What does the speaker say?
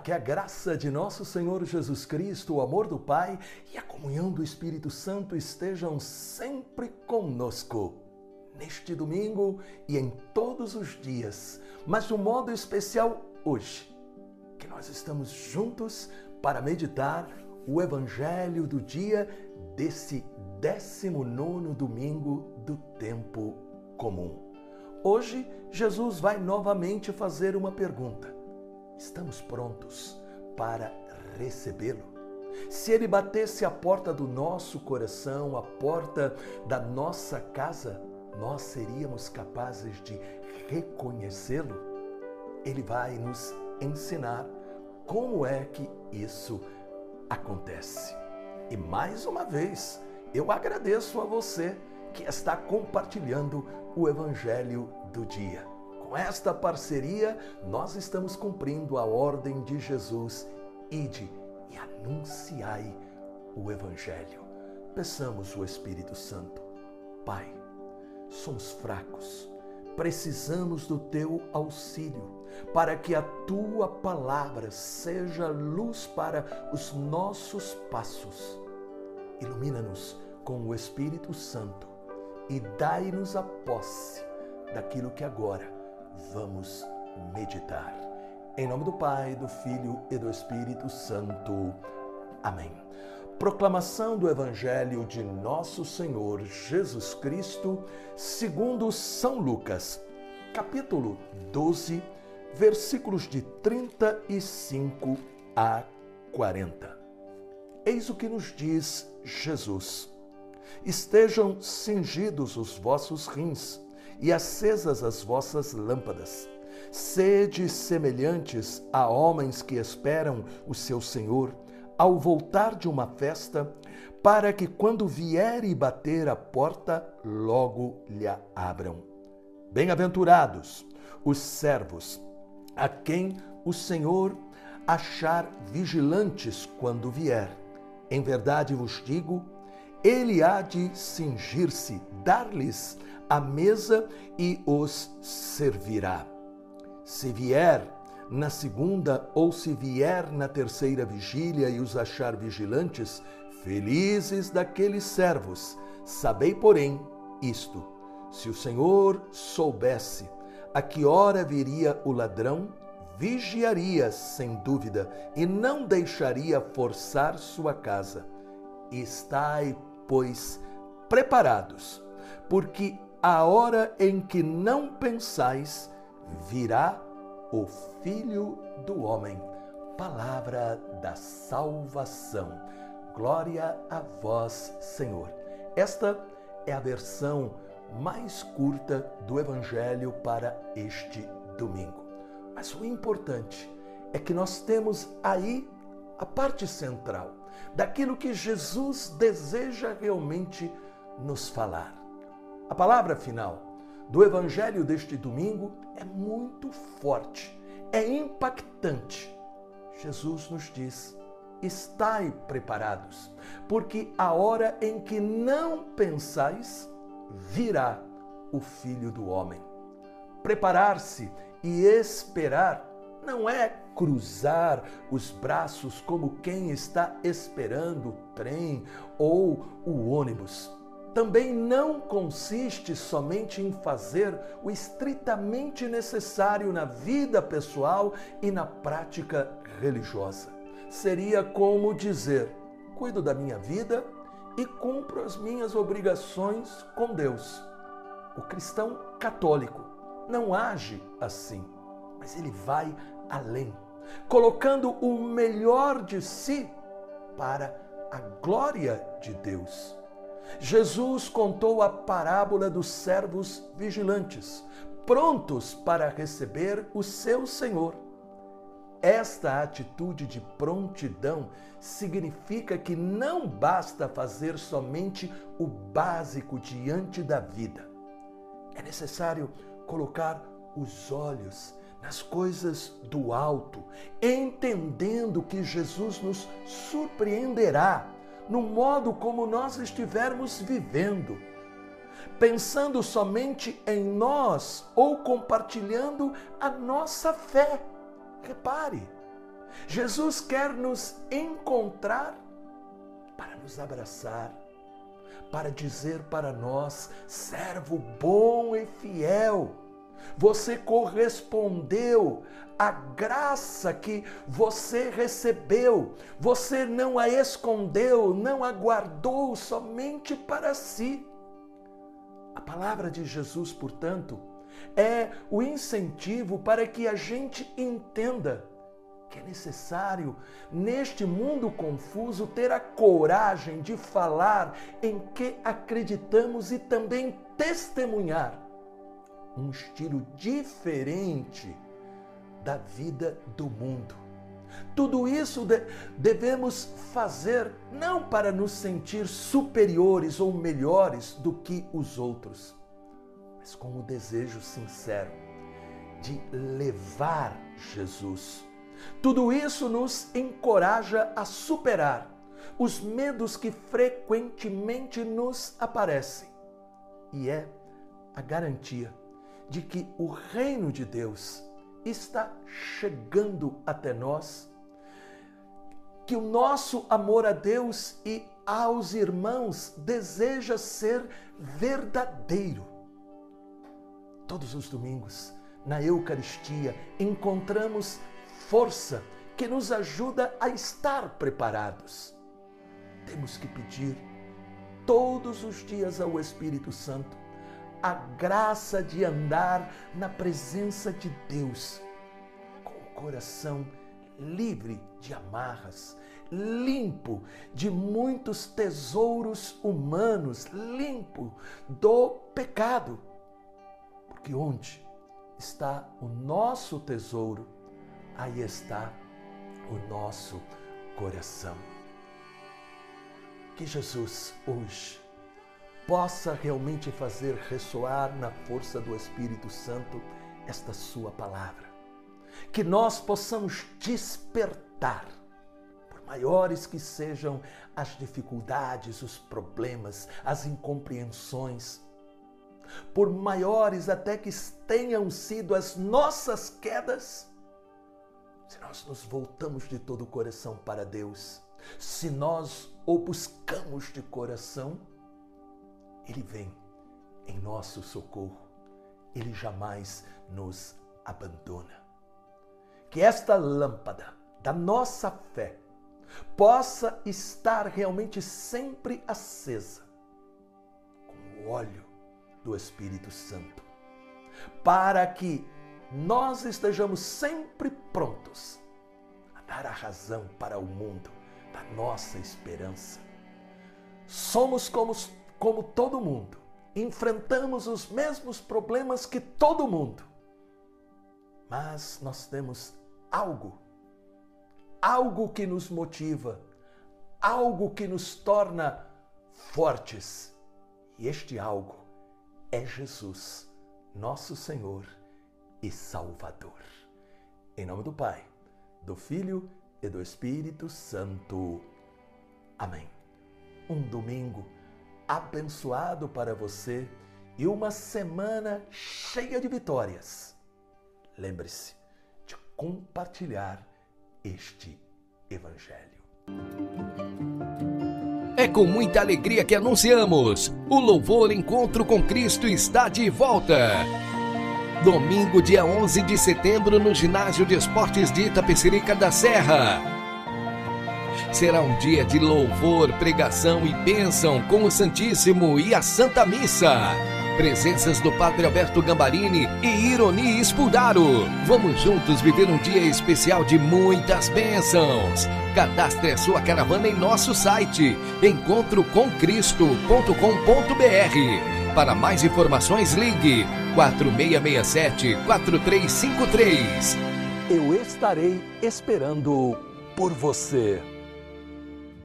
que a graça de nosso Senhor Jesus Cristo, o amor do Pai e a comunhão do Espírito Santo estejam sempre conosco. Neste domingo e em todos os dias, mas de um modo especial hoje, que nós estamos juntos para meditar o Evangelho do dia desse 19 domingo do tempo comum. Hoje, Jesus vai novamente fazer uma pergunta estamos prontos para recebê-lo. Se ele batesse a porta do nosso coração, a porta da nossa casa, nós seríamos capazes de reconhecê-lo? Ele vai nos ensinar como é que isso acontece. E mais uma vez, eu agradeço a você que está compartilhando o Evangelho do dia. Com esta parceria, nós estamos cumprindo a ordem de Jesus: ide e anunciai o Evangelho. Peçamos o Espírito Santo. Pai, somos fracos, precisamos do teu auxílio para que a tua palavra seja luz para os nossos passos. Ilumina-nos com o Espírito Santo e dai-nos a posse daquilo que agora vamos meditar. Em nome do Pai, do Filho e do Espírito Santo. Amém. Proclamação do Evangelho de Nosso Senhor Jesus Cristo, segundo São Lucas, capítulo 12, versículos de 35 a 40. Eis o que nos diz Jesus: Estejam cingidos os vossos rins e acesas as vossas lâmpadas. Sede semelhantes a homens que esperam o seu Senhor ao voltar de uma festa, para que quando vier e bater a porta, logo lhe abram. Bem-aventurados os servos, a quem o Senhor achar vigilantes quando vier. Em verdade vos digo, ele há de cingir-se, dar-lhes a mesa e os servirá. Se vier na segunda ou se vier na terceira vigília e os achar vigilantes, felizes daqueles servos. Sabei, porém, isto: se o Senhor soubesse a que hora viria o ladrão, vigiaria sem dúvida e não deixaria forçar sua casa. Estai, pois, preparados, porque a hora em que não pensais, virá o Filho do Homem. Palavra da salvação. Glória a vós, Senhor. Esta é a versão mais curta do Evangelho para este domingo. Mas o importante é que nós temos aí a parte central daquilo que Jesus deseja realmente nos falar. A palavra final do evangelho deste domingo é muito forte, é impactante. Jesus nos diz: estai preparados, porque a hora em que não pensais, virá o Filho do Homem. Preparar-se e esperar não é cruzar os braços como quem está esperando o trem ou o ônibus também não consiste somente em fazer o estritamente necessário na vida pessoal e na prática religiosa. Seria como dizer: cuido da minha vida e cumpro as minhas obrigações com Deus. O cristão católico não age assim, mas ele vai além, colocando o melhor de si para a glória de Deus. Jesus contou a parábola dos servos vigilantes, prontos para receber o seu Senhor. Esta atitude de prontidão significa que não basta fazer somente o básico diante da vida. É necessário colocar os olhos nas coisas do alto, entendendo que Jesus nos surpreenderá no modo como nós estivermos vivendo, pensando somente em nós ou compartilhando a nossa fé. Repare, Jesus quer nos encontrar para nos abraçar, para dizer para nós, servo bom e fiel, você correspondeu à graça que você recebeu, você não a escondeu, não a guardou somente para si. A palavra de Jesus, portanto, é o incentivo para que a gente entenda que é necessário, neste mundo confuso, ter a coragem de falar em que acreditamos e também testemunhar um estilo diferente da vida do mundo. Tudo isso devemos fazer não para nos sentir superiores ou melhores do que os outros, mas com o desejo sincero de levar Jesus. Tudo isso nos encoraja a superar os medos que frequentemente nos aparecem e é a garantia de que o reino de Deus está chegando até nós, que o nosso amor a Deus e aos irmãos deseja ser verdadeiro. Todos os domingos, na Eucaristia, encontramos força que nos ajuda a estar preparados. Temos que pedir todos os dias ao Espírito Santo a graça de andar na presença de Deus, com o coração livre de amarras, limpo de muitos tesouros humanos, limpo do pecado. Porque onde está o nosso tesouro, aí está o nosso coração. Que Jesus hoje possa realmente fazer ressoar na força do Espírito Santo esta Sua palavra. Que nós possamos despertar, por maiores que sejam as dificuldades, os problemas, as incompreensões, por maiores até que tenham sido as nossas quedas, se nós nos voltamos de todo o coração para Deus, se nós o buscamos de coração, ele vem em nosso socorro. Ele jamais nos abandona. Que esta lâmpada da nossa fé possa estar realmente sempre acesa com o óleo do Espírito Santo, para que nós estejamos sempre prontos a dar a razão para o mundo da nossa esperança. Somos como como todo mundo, enfrentamos os mesmos problemas que todo mundo. Mas nós temos algo, algo que nos motiva, algo que nos torna fortes. E este algo é Jesus, nosso Senhor e Salvador. Em nome do Pai, do Filho e do Espírito Santo. Amém. Um domingo abençoado para você e uma semana cheia de vitórias. Lembre-se de compartilhar este Evangelho. É com muita alegria que anunciamos: o Louvor Encontro com Cristo está de volta. Domingo, dia 11 de setembro, no Ginásio de Esportes de Itapecerica da Serra Será um dia de louvor, pregação e bênção com o Santíssimo e a Santa Missa. Presenças do Padre Alberto Gambarini e Ironi Espudaro. Vamos juntos viver um dia especial de muitas bênçãos. Cadastre a sua caravana em nosso site encontrocomcristo.com.br. Para mais informações, ligue 4667 4353. Eu estarei esperando por você.